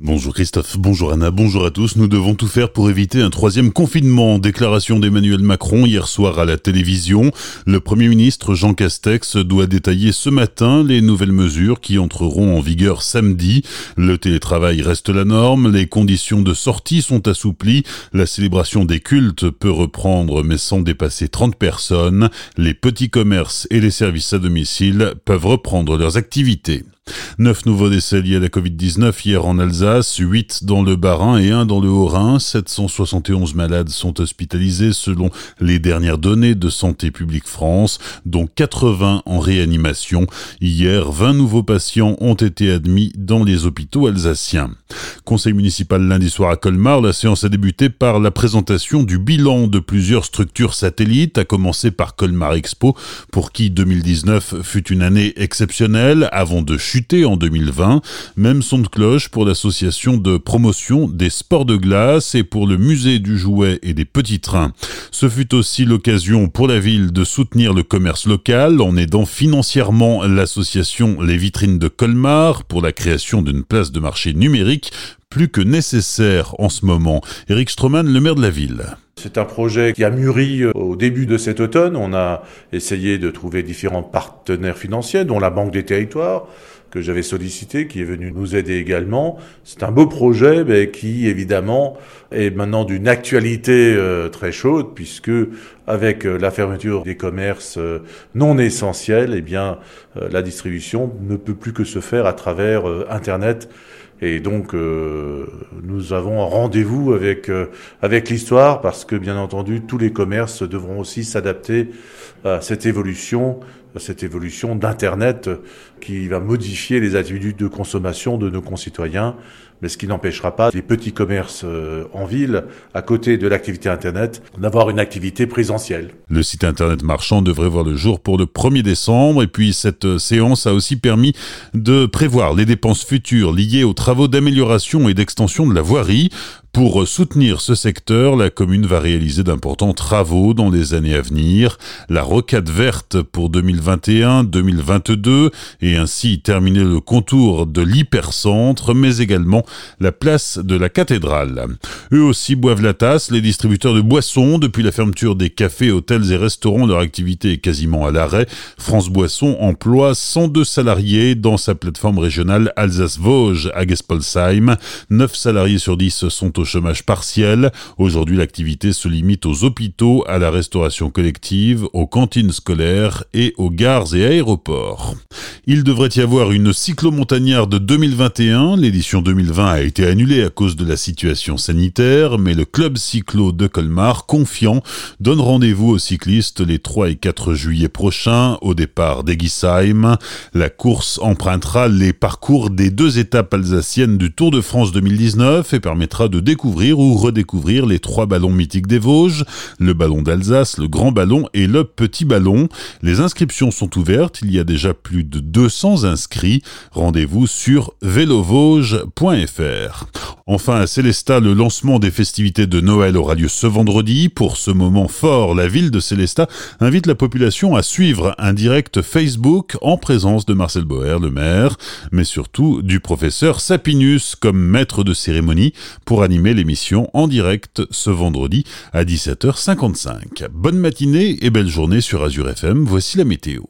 Bonjour Christophe, bonjour Anna, bonjour à tous. Nous devons tout faire pour éviter un troisième confinement. Déclaration d'Emmanuel Macron hier soir à la télévision. Le Premier ministre Jean Castex doit détailler ce matin les nouvelles mesures qui entreront en vigueur samedi. Le télétravail reste la norme, les conditions de sortie sont assouplies, la célébration des cultes peut reprendre mais sans dépasser 30 personnes, les petits commerces et les services à domicile peuvent reprendre leurs activités. Neuf nouveaux décès liés à la Covid-19 hier en Alsace, 8 dans le Bas-Rhin et 1 dans le Haut-Rhin. 771 malades sont hospitalisés selon les dernières données de Santé publique France, dont 80 en réanimation. Hier, 20 nouveaux patients ont été admis dans les hôpitaux alsaciens. Conseil municipal lundi soir à Colmar, la séance a débuté par la présentation du bilan de plusieurs structures satellites, à commencer par Colmar Expo, pour qui 2019 fut une année exceptionnelle avant de chuter en 2020. Même son de cloche pour l'association de promotion des sports de glace et pour le musée du jouet et des petits trains. Ce fut aussi l'occasion pour la ville de soutenir le commerce local en aidant financièrement l'association Les Vitrines de Colmar pour la création d'une place de marché numérique plus que nécessaire en ce moment. Eric Stroman, le maire de la ville. C'est un projet qui a mûri euh, au début de cet automne. On a essayé de trouver différents partenaires financiers, dont la Banque des Territoires, que j'avais sollicité, qui est venu nous aider également. C'est un beau projet, mais qui évidemment est maintenant d'une actualité euh, très chaude, puisque avec euh, la fermeture des commerces non essentiels, eh bien la distribution ne peut plus que se faire à travers Internet. Et donc nous avons un rendez-vous avec avec l'histoire parce que bien entendu tous les commerces devront aussi s'adapter à cette évolution cette évolution d'Internet qui va modifier les attitudes de consommation de nos concitoyens, mais ce qui n'empêchera pas les petits commerces euh, en ville, à côté de l'activité Internet, d'avoir une activité présentielle. Le site Internet marchand devrait voir le jour pour le 1er décembre, et puis cette euh, séance a aussi permis de prévoir les dépenses futures liées aux travaux d'amélioration et d'extension de la voirie. Pour soutenir ce secteur, la commune va réaliser d'importants travaux dans les années à venir. La rocade verte pour 2021-2022 et ainsi terminer le contour de l'hypercentre, mais également la place de la cathédrale. Eux aussi boivent la tasse, les distributeurs de boissons, depuis la fermeture des cafés, hôtels et restaurants, leur activité est quasiment à l'arrêt. France Boisson emploie 102 salariés dans sa plateforme régionale Alsace-Vosges à Gespolsheim. 9 salariés sur 10 sont au chômage partiel. Aujourd'hui, l'activité se limite aux hôpitaux, à la restauration collective, aux cantines scolaires et aux gares et aéroports. Il devrait y avoir une cyclomontagnarde de 2021. L'édition 2020 a été annulée à cause de la situation sanitaire, mais le club cyclo de Colmar, confiant, donne rendez-vous aux cyclistes les 3 et 4 juillet prochains au départ d'Egisheim. La course empruntera les parcours des deux étapes alsaciennes du Tour de France 2019 et permettra de découvrir ou redécouvrir les trois ballons mythiques des Vosges, le ballon d'Alsace, le grand ballon et le petit ballon. Les inscriptions sont ouvertes, il y a déjà plus de 200 inscrits. Rendez-vous sur vélovosges.fr. Enfin, à Célestat, le lancement des festivités de Noël aura lieu ce vendredi. Pour ce moment fort, la ville de Célestat invite la population à suivre un direct Facebook en présence de Marcel Boer, le maire, mais surtout du professeur Sapinus comme maître de cérémonie pour animer l'émission en direct ce vendredi à 17h55. Bonne matinée et belle journée sur Azure FM. Voici la météo.